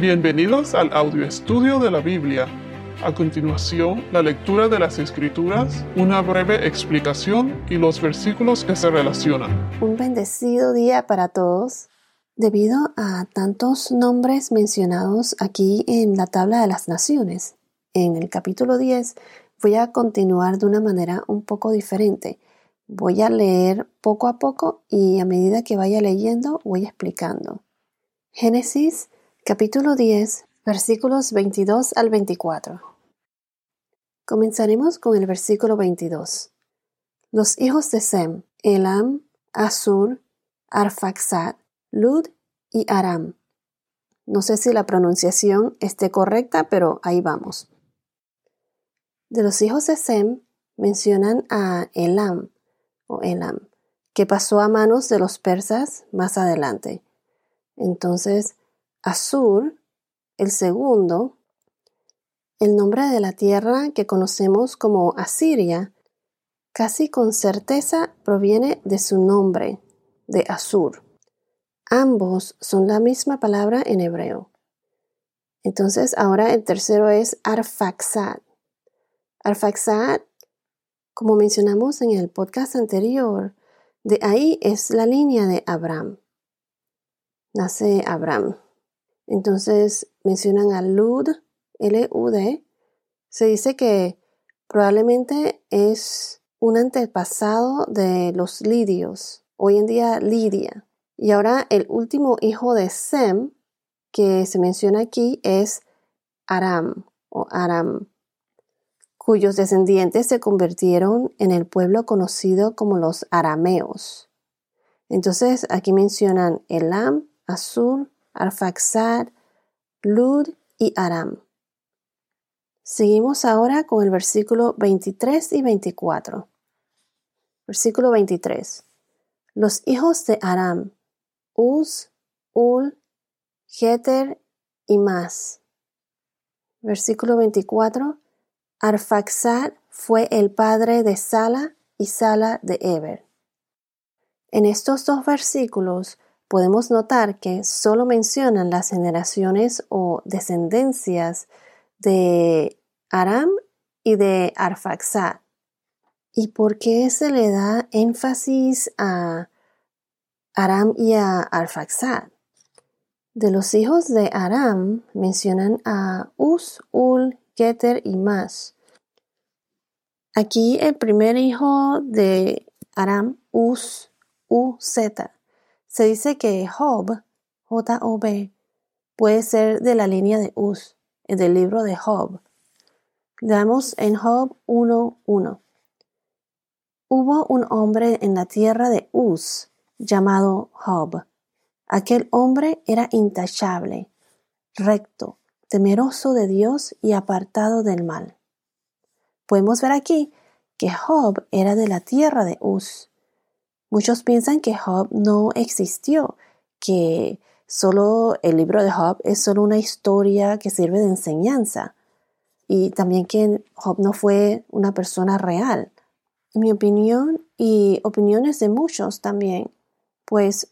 Bienvenidos al audio estudio de la Biblia. A continuación, la lectura de las Escrituras, una breve explicación y los versículos que se relacionan. Un bendecido día para todos. Debido a tantos nombres mencionados aquí en la tabla de las naciones, en el capítulo 10 voy a continuar de una manera un poco diferente. Voy a leer poco a poco y a medida que vaya leyendo voy explicando. Génesis capítulo 10 versículos 22 al 24. Comenzaremos con el versículo 22. Los hijos de Sem, Elam, Asur, Arfaxad, Lud y Aram. No sé si la pronunciación esté correcta, pero ahí vamos. De los hijos de Sem mencionan a Elam o Elam, que pasó a manos de los persas más adelante. Entonces, Asur, el segundo, el nombre de la tierra que conocemos como Asiria, casi con certeza proviene de su nombre, de Asur. Ambos son la misma palabra en hebreo. Entonces ahora el tercero es Arfaxad. Arfaxad, como mencionamos en el podcast anterior, de ahí es la línea de Abraham. Nace Abraham. Entonces mencionan a Lud, L-U-D. Se dice que probablemente es un antepasado de los lidios, hoy en día Lidia. Y ahora el último hijo de Sem que se menciona aquí es Aram o Aram, cuyos descendientes se convirtieron en el pueblo conocido como los arameos. Entonces aquí mencionan Elam, Asur, Arfaxad, Lud y Aram. Seguimos ahora con el versículo 23 y 24. Versículo 23. Los hijos de Aram, Uz, Ul, Geter y más. Versículo 24. Arfaxad fue el padre de Sala y Sala de Eber. En estos dos versículos podemos notar que solo mencionan las generaciones o descendencias de Aram y de Arfaxad. ¿Y por qué se le da énfasis a Aram y a Arfaxad? De los hijos de Aram mencionan a Uz, Ul, Geter y más. Aquí el primer hijo de Aram, Uz, U-Z, se dice que Job, J-O-B, puede ser de la línea de Uz, del libro de Job. Leamos en Job 1.1. Hubo un hombre en la tierra de Uz llamado Job. Aquel hombre era intachable, recto, temeroso de Dios y apartado del mal. Podemos ver aquí que Job era de la tierra de Uz. Muchos piensan que Job no existió, que solo el libro de Job es solo una historia que sirve de enseñanza y también que Job no fue una persona real. En mi opinión y opiniones de muchos también, pues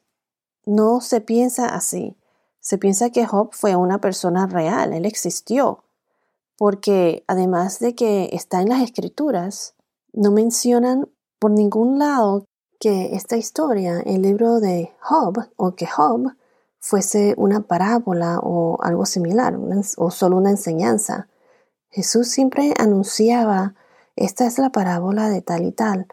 no se piensa así. Se piensa que Job fue una persona real, él existió, porque además de que está en las escrituras, no mencionan por ningún lado que esta historia, el libro de Job, o que Job fuese una parábola o algo similar, o solo una enseñanza. Jesús siempre anunciaba, esta es la parábola de tal y tal.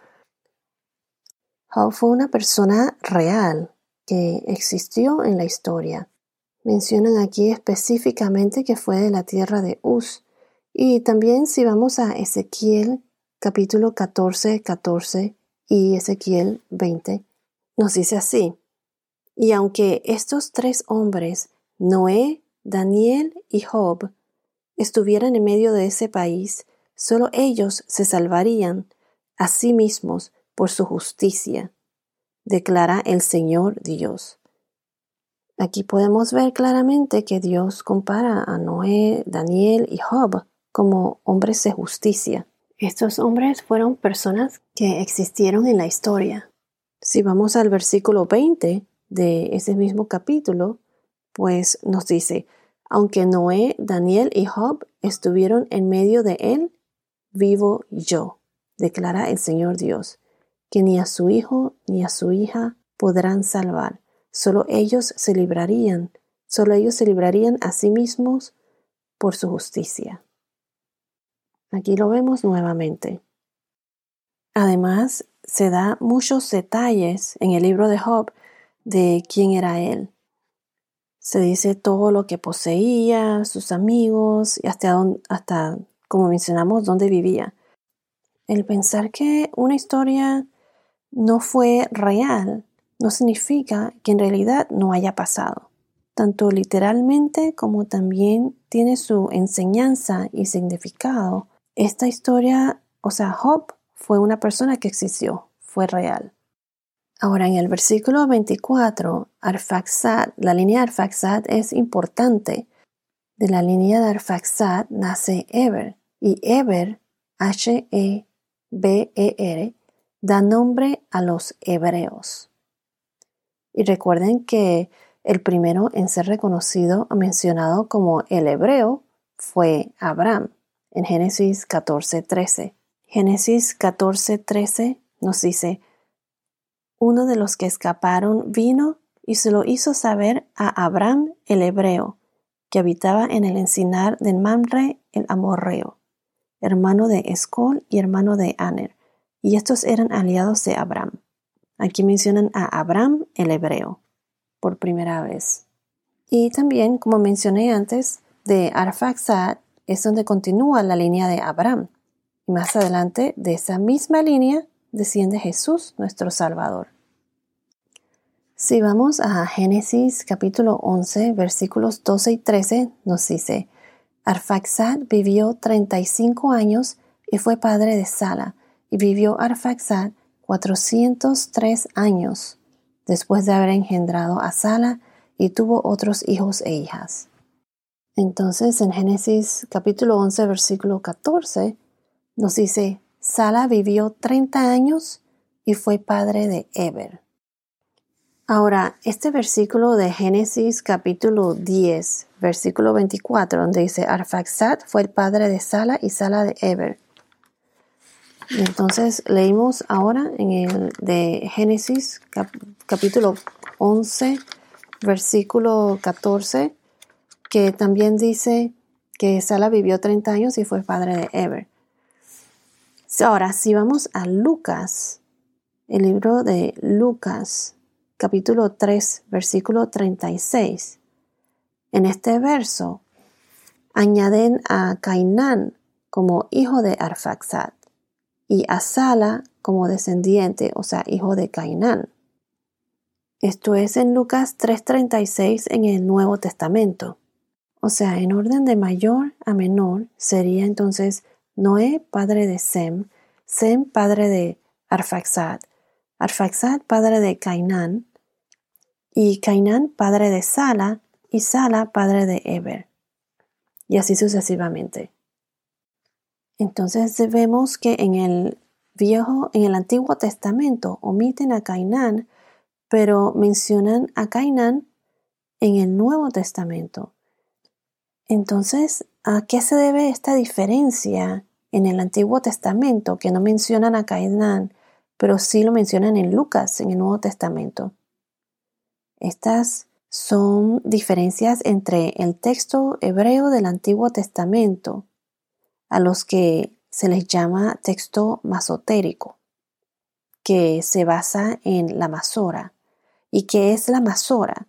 Job fue una persona real que existió en la historia. Mencionan aquí específicamente que fue de la tierra de Uz. Y también si vamos a Ezequiel capítulo 14, 14, y Ezequiel 20, nos dice así, y aunque estos tres hombres, Noé, Daniel y Job, estuvieran en medio de ese país, solo ellos se salvarían a sí mismos por su justicia, declara el Señor Dios. Aquí podemos ver claramente que Dios compara a Noé, Daniel y Job como hombres de justicia. Estos hombres fueron personas que existieron en la historia. Si vamos al versículo 20 de ese mismo capítulo, pues nos dice, Aunque Noé, Daniel y Job estuvieron en medio de él, vivo yo, declara el Señor Dios, que ni a su hijo ni a su hija podrán salvar. Solo ellos se librarían, solo ellos se librarían a sí mismos por su justicia. Aquí lo vemos nuevamente. Además, se da muchos detalles en el libro de Job de quién era él. Se dice todo lo que poseía, sus amigos y hasta, hasta como mencionamos, dónde vivía. El pensar que una historia no fue real no significa que en realidad no haya pasado. Tanto literalmente como también tiene su enseñanza y significado. Esta historia, o sea, Job fue una persona que existió, fue real. Ahora, en el versículo 24, Arfaxad, la línea Arfaxad es importante. De la línea de Arfaxad nace Eber, y Eber, H-E-B-E-R, da nombre a los hebreos. Y recuerden que el primero en ser reconocido mencionado como el hebreo fue Abraham en Génesis 14:13. Génesis 14:13 nos dice, uno de los que escaparon vino y se lo hizo saber a Abraham el hebreo, que habitaba en el encinar de Mamre el amorreo, hermano de Escol y hermano de Aner, y estos eran aliados de Abraham. Aquí mencionan a Abraham el hebreo por primera vez. Y también, como mencioné antes, de Arfaxad es donde continúa la línea de Abraham. Y más adelante de esa misma línea desciende Jesús, nuestro Salvador. Si vamos a Génesis capítulo 11, versículos 12 y 13, nos dice, Arfaxad vivió 35 años y fue padre de Sala, y vivió Arfaxad 403 años después de haber engendrado a Sala y tuvo otros hijos e hijas. Entonces en Génesis capítulo 11 versículo 14 nos dice, Sala vivió 30 años y fue padre de Eber. Ahora, este versículo de Génesis capítulo 10, versículo 24, donde dice, Arfaxad fue el padre de Sala y Sala de Eber. Entonces leímos ahora en el de Génesis capítulo 11, versículo 14, que también dice que Sala vivió 30 años y fue padre de Eber. Ahora, si vamos a Lucas, el libro de Lucas, capítulo 3, versículo 36, en este verso añaden a Cainán como hijo de Arfaxad y a Sala como descendiente, o sea, hijo de Cainán. Esto es en Lucas 3:36 en el Nuevo Testamento. O sea, en orden de mayor a menor sería entonces Noé, padre de Sem, Sem, padre de Arfaxad, Arfaxad, padre de Cainán, y Cainán, padre de Sala, y Sala, padre de Eber. Y así sucesivamente. Entonces vemos que en el viejo, en el Antiguo Testamento omiten a Cainán, pero mencionan a Cainán en el Nuevo Testamento. Entonces, ¿a qué se debe esta diferencia en el Antiguo Testamento que no mencionan a Cainán, pero sí lo mencionan en Lucas, en el Nuevo Testamento? Estas son diferencias entre el texto hebreo del Antiguo Testamento, a los que se les llama texto masotérico, que se basa en la masora. ¿Y qué es la masora?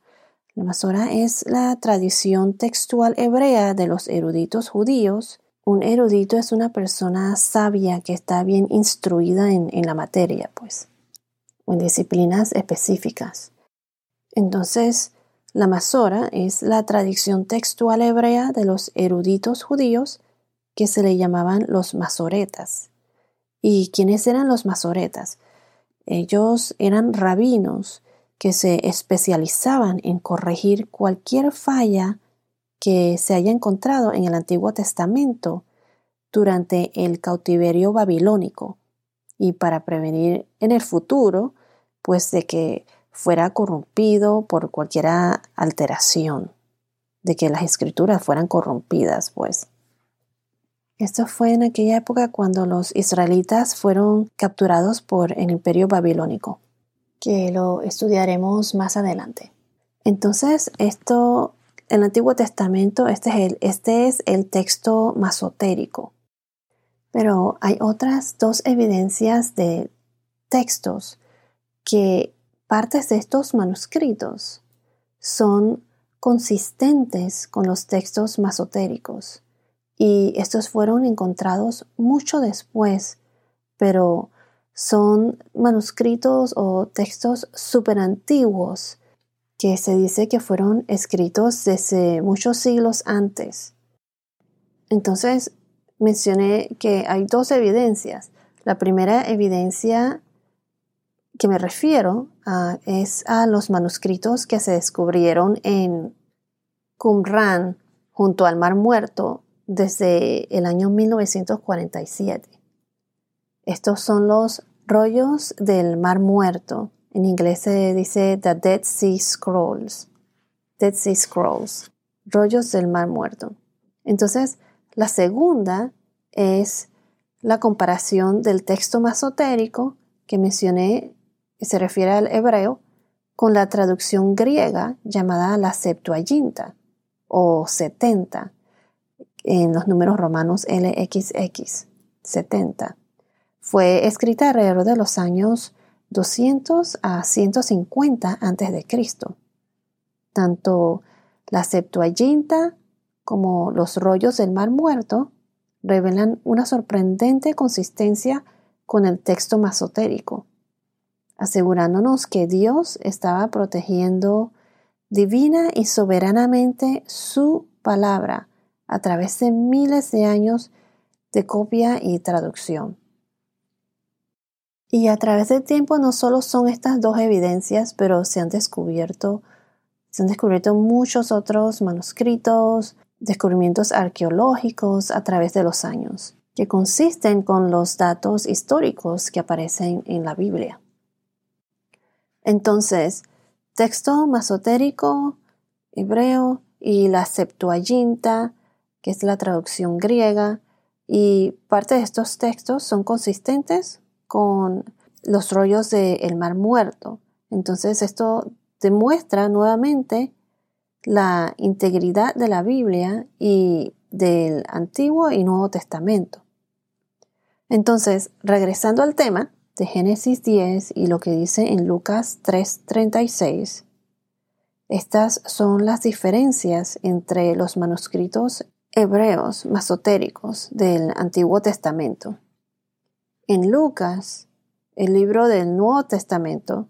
La masora es la tradición textual hebrea de los eruditos judíos. Un erudito es una persona sabia que está bien instruida en, la materia, pues, o en disciplinas específicas. Entonces, la masora es la tradición textual hebrea de los eruditos judíos que se le llamaban los masoretas. ¿Y quiénes eran los masoretas? Ellos eran rabinos que se especializaban en corregir cualquier falla que se haya encontrado en el Antiguo Testamento durante el cautiverio babilónico y para prevenir en el futuro pues de que fuera corrompido por cualquier alteración de que las escrituras fueran corrompidas, pues. Esto fue en aquella época cuando los israelitas fueron capturados por el imperio babilónico, que lo estudiaremos más adelante. Entonces, esto, el Antiguo Testamento, este es el, este es el texto masotérico. Pero hay otras dos evidencias de textos que partes de estos manuscritos son consistentes con los textos masotéricos y estos fueron encontrados mucho después, pero son manuscritos o textos súper antiguos que se dice que fueron escritos desde muchos siglos antes. Entonces, mencioné que hay dos evidencias. La primera evidencia que me refiero es a los manuscritos que se descubrieron en Qumran junto al Mar Muerto desde el año 1947. Estos son los rollos del Mar Muerto. En inglés se dice The Dead Sea Scrolls. Dead Sea Scrolls. Rollos del Mar Muerto. Entonces, la segunda es la comparación del texto masotérico que mencioné, que se refiere al hebreo, con la traducción griega llamada la Septuaginta o 70 en los números romanos LXX 70. Fue escrita alrededor de los años 200 a 150 a.C. Tanto la Septuaginta como los rollos del Mar Muerto revelan una sorprendente consistencia con el texto masotérico, asegurándonos que Dios estaba protegiendo divina y soberanamente su palabra a través de miles de años de copia y traducción. Y a través del tiempo no solo son estas dos evidencias, pero se han descubierto, se han descubierto muchos otros manuscritos, descubrimientos arqueológicos a través de los años, que consisten con los datos históricos que aparecen en la Biblia. Entonces, texto masotérico, hebreo y la Septuaginta que es la traducción griega, y parte de estos textos son consistentes con los rollos del Mar Muerto. Entonces esto demuestra nuevamente la integridad de la Biblia y del Antiguo y Nuevo Testamento. Entonces, regresando al tema de Génesis 10 y lo que dice en Lucas 3:36, estas son las diferencias entre los manuscritos hebreos masotéricos del Antiguo Testamento. En Lucas, el libro del Nuevo Testamento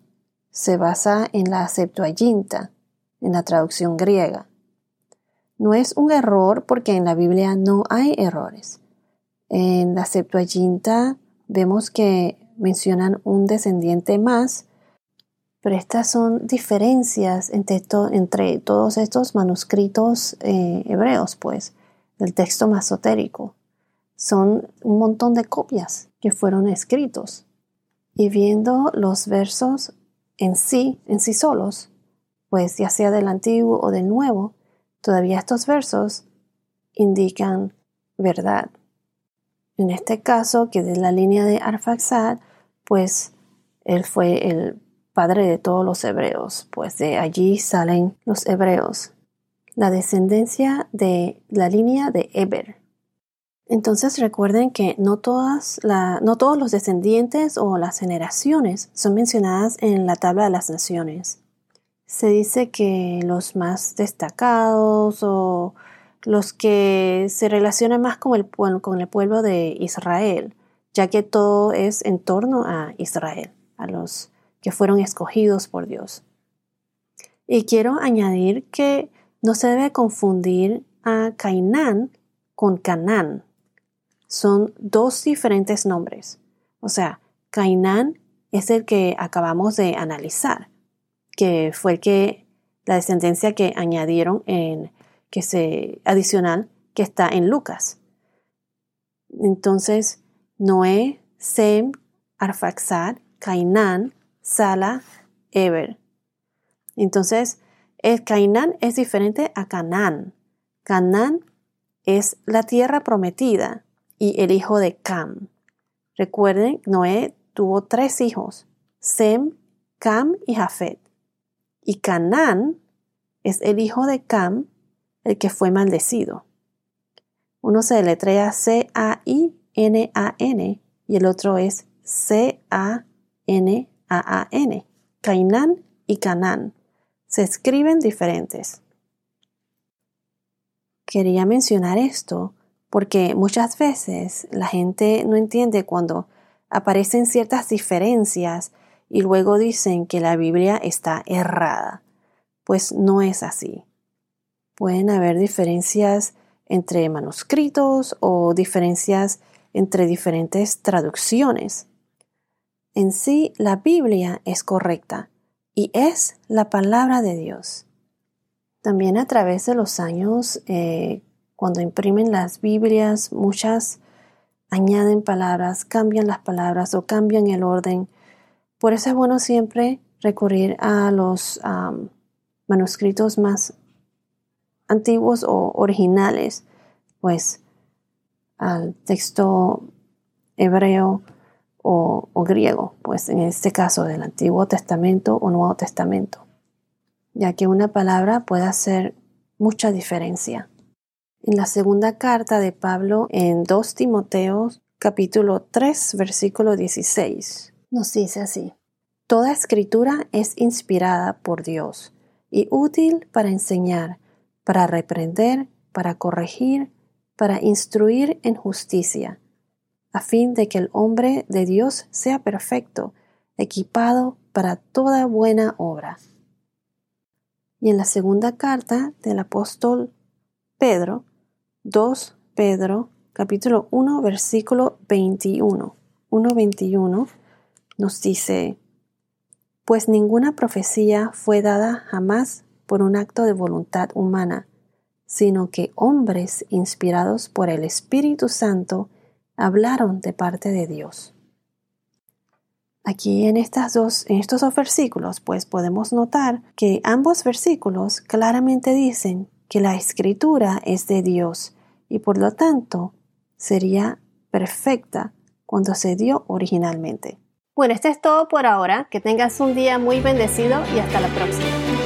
se basa en la Septuaginta, en la traducción griega. No es un error porque en la Biblia no hay errores. En la Septuaginta vemos que mencionan un descendiente más, pero estas son diferencias entre, todos estos manuscritos eh, hebreos, pues del texto masotérico. Son un montón de copias que fueron escritos. Y viendo los versos en sí, en sí solos, pues ya sea del antiguo o del nuevo, todavía estos versos indican verdad. En este caso, que de la línea de Arfaxad, pues él fue el padre de todos los hebreos, pues de allí salen los hebreos la descendencia de la línea de Eber. Entonces recuerden que no, todas no todos los descendientes o las generaciones son mencionadas en la tabla de las naciones. Se dice que los más destacados o los que se relacionan más con el, con el pueblo de Israel, ya que todo es en torno a Israel, a los que fueron escogidos por Dios. Y quiero añadir que no se debe confundir a Cainán con Canán. Son dos diferentes nombres. O sea, Cainán es el que acabamos de analizar, que fue el que la descendencia que añadieron en que se adicional que está en Lucas. Entonces, Noé, Sem, Arfaxad, Cainán, Sala, Eber. Entonces, El Cainán es diferente a Canaán. Canaán es la tierra prometida y el hijo de Cam. Recuerden, Noé tuvo tres hijos, Sem, Cam y Jafet. Y Canaán es el hijo de Cam, el que fue maldecido. Uno se deletrea C-A-I-N-A-N y el otro es C-A-N-A-A-N. Cainán y Canaán. Se escriben diferentes. Quería mencionar esto porque muchas veces la gente no entiende cuando aparecen ciertas diferencias y luego dicen que la Biblia está errada. Pues no es así. Pueden haber diferencias entre manuscritos o diferencias entre diferentes traducciones. En sí, la Biblia es correcta y es la palabra de Dios. También a través de los años, eh, cuando imprimen las Biblias, muchas añaden palabras, cambian las palabras o cambian el orden. Por eso es bueno siempre recurrir a los manuscritos más antiguos o originales, pues al texto hebreo o, o, griego, pues en este caso del Antiguo Testamento o Nuevo Testamento, ya que una palabra puede hacer mucha diferencia. En la segunda carta de Pablo en 2 Timoteos capítulo 3 versículo 16 nos dice así, Toda escritura es inspirada por Dios y útil para enseñar, para reprender, para corregir, para instruir en justicia, a fin de que el hombre de Dios sea perfecto, equipado para toda buena obra. Y en la segunda carta del apóstol Pedro, 2 Pedro capítulo 1 versículo 21. 1.21 nos dice, pues ninguna profecía fue dada jamás por un acto de voluntad humana, sino que hombres inspirados por el Espíritu Santo hablaron de parte de Dios. Aquí en, estas dos, en estos dos versículos, pues podemos notar que ambos versículos claramente dicen que la escritura es de Dios y por lo tanto sería perfecta cuando se dio originalmente. Bueno, esto es todo por ahora. Que tengas un día muy bendecido y hasta la próxima.